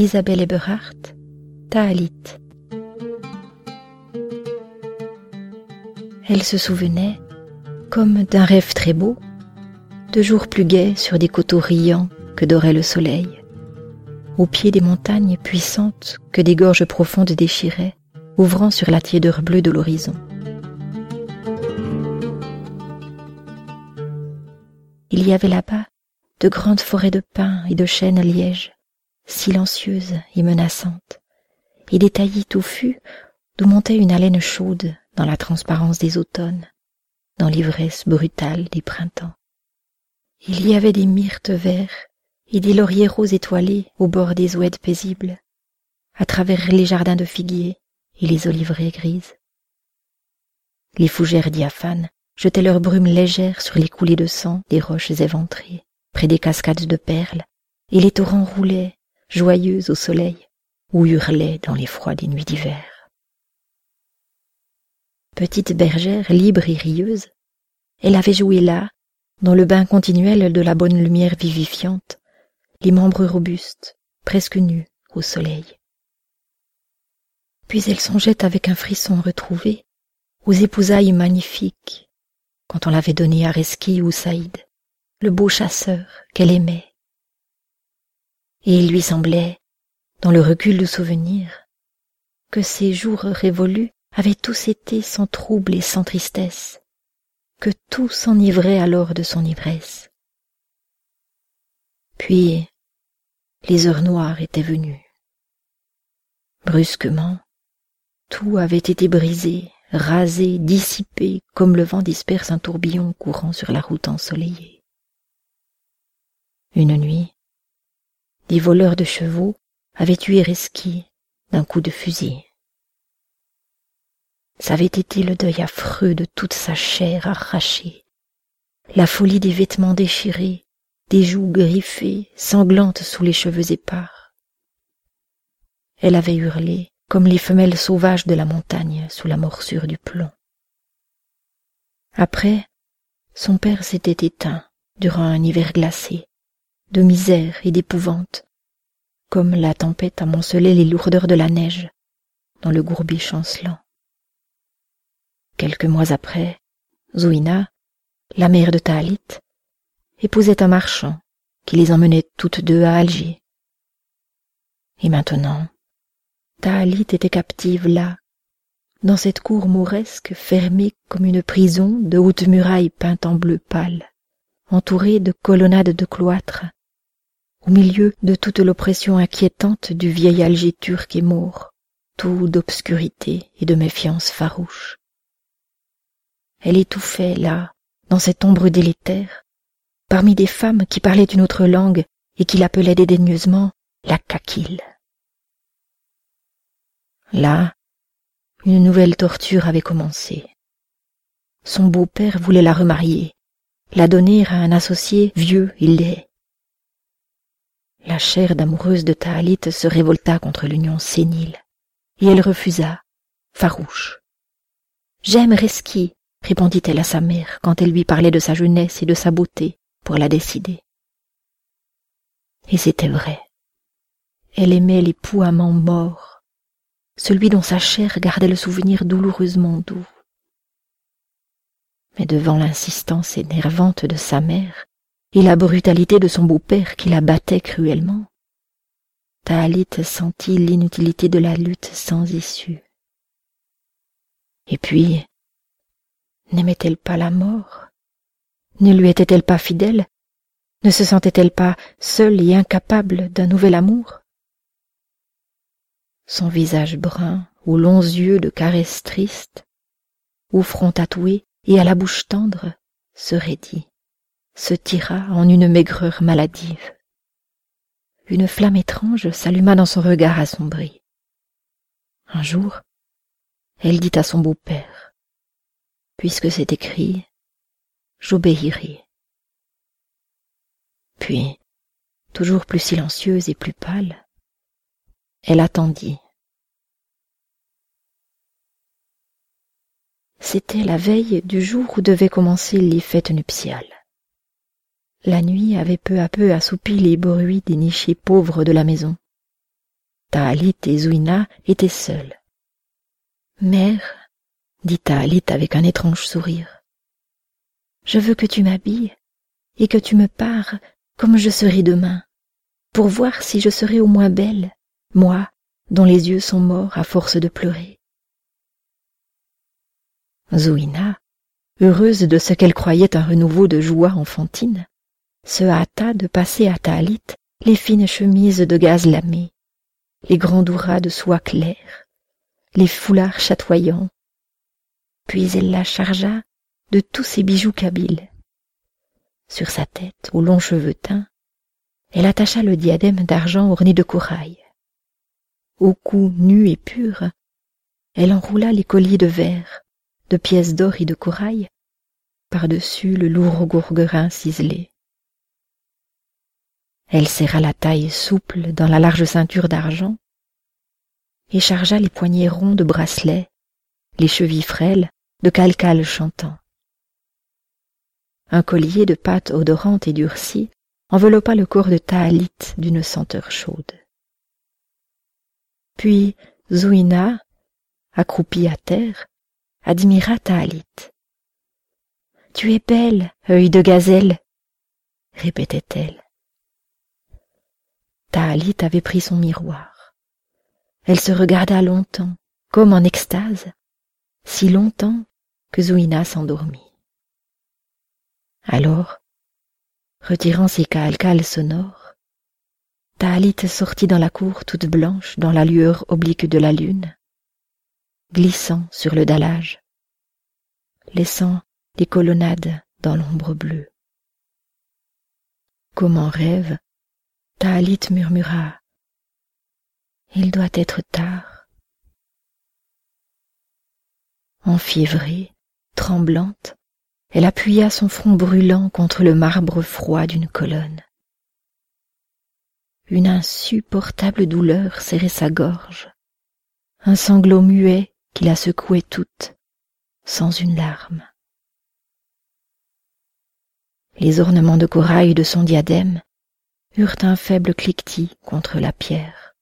Isabelle Eberhardt, Taalit. Elle se souvenait, comme d'un rêve très beau, de jours plus gais sur des coteaux riants que dorait le soleil, au pied des montagnes puissantes que des gorges profondes déchiraient, ouvrant sur la tiédeur bleue de l'horizon. Il y avait là-bas de grandes forêts de pins et de chênes lièges, silencieuses et menaçantes, et des taillis touffus d'où montait une haleine chaude dans la transparence des automnes, dans l'ivresse brutale des printemps. Il y avait des myrtes verts et des lauriers roses étoilés au bord des oueds paisibles, à travers les jardins de figuiers et les oliveraies grises. Les fougères diaphanes jetaient leurs brumes légères sur les coulées de sang des roches éventrées, près des cascades de perles, et les torrents roulaient, joyeux au soleil, ou hurlaient dans les froids des nuits d'hiver. Petite bergère libre et rieuse, elle avait joué là, dans le bain continuel de la bonne lumière vivifiante, les membres robustes, presque nus au soleil. Puis elle songeait avec un frisson retrouvé aux épousailles magnifiques, quand on l'avait donné à Reski ou Saïd, le beau chasseur qu'elle aimait. Et il lui semblait, dans le recul du souvenir, que ces jours révolus avaient tous été sans trouble et sans tristesse, que tout s'enivrait alors de son ivresse. Puis les heures noires étaient venues. Brusquement, tout avait été brisé, rasé, dissipé, comme le vent disperse un tourbillon courant sur la route ensoleillée. Une nuit, des voleurs de chevaux avaient tué Reski d'un coup de fusil. Ça avait été le deuil affreux de toute sa chair arrachée, la folie des vêtements déchirés, des joues griffées, sanglantes sous les cheveux épars. Elle avait hurlé comme les femelles sauvages de la montagne sous la morsure du plomb. Après, son père s'était éteint durant un hiver glacé, de misère et d'épouvante, comme la tempête amoncelait les lourdeurs de la neige dans le gourbi chancelant. Quelques mois après, Zouina, la mère de Taalit, épousait un marchand qui les emmenait toutes deux à Alger. Et maintenant, Taalit était captive là, dans cette cour mauresque fermée comme une prison de hautes murailles peintes en bleu pâle, entourée de colonnades de cloîtres, au milieu de toute l'oppression inquiétante du vieil Alger turc et maure, tout d'obscurité et de méfiance farouche. Elle étouffait là, dans cette ombre délétère, parmi des femmes qui parlaient une autre langue et qui l'appelaient dédaigneusement la kakile. Là, une nouvelle torture avait commencé. Son beau-père voulait la remarier, la donner à un associé vieux et laid. La chair d'amoureuse de Taalit se révolta contre l'union sénile, et elle refusa, farouche. J'aime Reski, répondit-elle à sa mère quand elle lui parlait de sa jeunesse et de sa beauté pour la décider. Et c'était vrai. Elle aimait l'époux amant mort, celui dont sa chair gardait le souvenir douloureusement doux. Mais devant l'insistance énervante de sa mère et la brutalité de son beau-père qui la battait cruellement, Taalit sentit l'inutilité de la lutte sans issue. Et puis, n'aimait-elle pas la mort? Ne lui était-elle pas fidèle? Ne se sentait-elle pas seule et incapable d'un nouvel amour? Son visage brun, aux longs yeux de caresses tristes, au front tatoué et à la bouche tendre, se raidit, se tira en une maigreur maladive. Une flamme étrange s'alluma dans son regard assombri. Un jour, elle dit à son beau-père puisque c'est écrit, j'obéirai. Puis, toujours plus silencieuse et plus pâle, elle attendit. C'était la veille du jour où devaient commencer les fêtes nuptiales. La nuit avait peu à peu assoupi les bruits des nichés pauvres de la maison. Taalit et Zouina étaient seuls. Mère, dit Taalit avec un étrange sourire, je veux que tu m'habilles et que tu me pares comme je serai demain, pour voir si je serai au moins belle, moi, dont les yeux sont morts à force de pleurer. Zouina, heureuse de ce qu'elle croyait un renouveau de joie enfantine, se hâta de passer à Taalit les fines chemises de gaze lamées, les grands douras de soie claire, les foulards chatoyants. Puis elle la chargea de tous ses bijoux kabyles. Sur sa tête, aux longs cheveux teints, elle attacha le diadème d'argent orné de corail. Au cou nu et pur, elle enroula les colliers de verre, de pièces d'or et de corail, par-dessus le lourd gourguerin ciselé. Elle serra la taille souple dans la large ceinture d'argent et chargea les poignets ronds de bracelets, les chevilles frêles de calcales chantants. Un collier de pâte odorante et durcie enveloppa le corps de Taalit d'une senteur chaude. Puis Zouina, accroupie à terre, admira Taalit. Tu es belle, œil de gazelle, répétait-elle. Taalit avait pris son miroir. Elle se regarda longtemps, comme en extase, si longtemps que Zouina s'endormit. Alors, retirant ses calcales sonores, Taalit sortit dans la cour toute blanche dans la lueur oblique de la lune, glissant sur le dallage, laissant les colonnades dans l'ombre bleue. Comme en rêve, Taalit murmura Il doit être tard. Enfiévrée, tremblante, elle appuya son front brûlant contre le marbre froid d'une colonne. Une insupportable douleur serrait sa gorge, un sanglot muet qui la secouait toute, sans une larme. Les ornements de corail de son diadème eurent un faible cliquetis contre la pierre.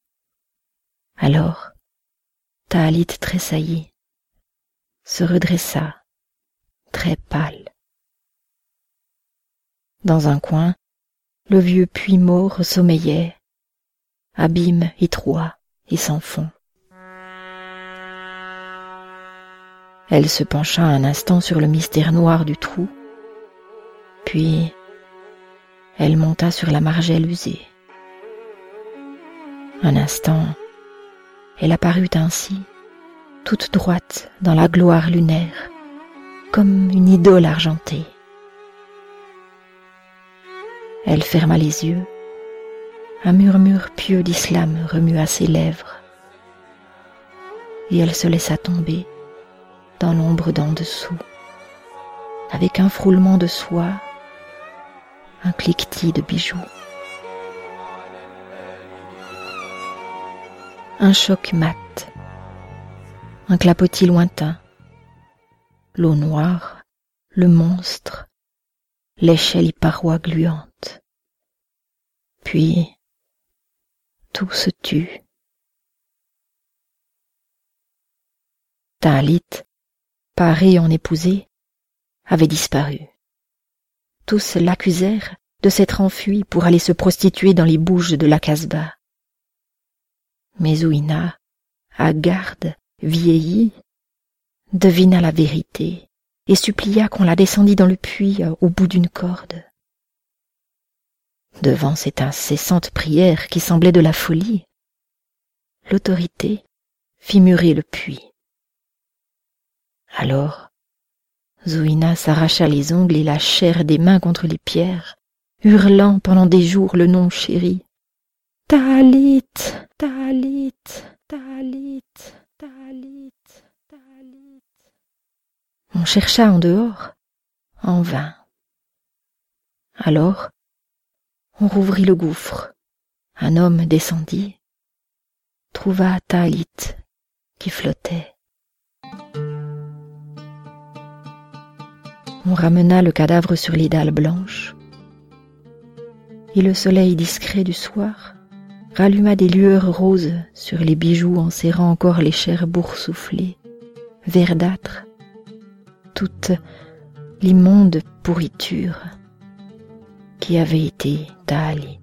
Alors, Taalit tressaillit, se redressa, très pâle. Dans un coin, le vieux puits mort sommeillait, abîme étroit et sans fond. Elle se pencha un instant sur le mystère noir du trou, puis elle monta sur la margelle usée. Un instant, elle apparut ainsi, toute droite dans la gloire lunaire, comme une idole argentée. Elle ferma les yeux, un murmure pieux d'islam remua ses lèvres, et elle se laissa tomber dans l'ombre d'en dessous, avec un frôlement de soie un cliquetis de bijoux. Un choc mat, un clapotis lointain, l'eau noire, le monstre, l'échelle parois gluante. Puis tout se tue. Talit, paré en épousée, avait disparu tous l'accusèrent de s'être enfui pour aller se prostituer dans les bouges de la Casbah. Mais Zouina, garde, vieillie, devina la vérité et supplia qu'on la descendît dans le puits au bout d'une corde. Devant cette incessante prière qui semblait de la folie, l'autorité fit murer le puits. Alors, Zouina s'arracha les ongles et la chair des mains contre les pierres, hurlant pendant des jours le nom chéri. Talit, Talit, Talit, Talit, Talit. On chercha en dehors, en vain. Alors, on rouvrit le gouffre. Un homme descendit, trouva Talit qui flottait. On ramena le cadavre sur les dalles blanches, et le soleil discret du soir ralluma des lueurs roses sur les bijoux en serrant encore les chairs boursouflées, verdâtres, toute l'immonde pourriture qui avait été Taalit.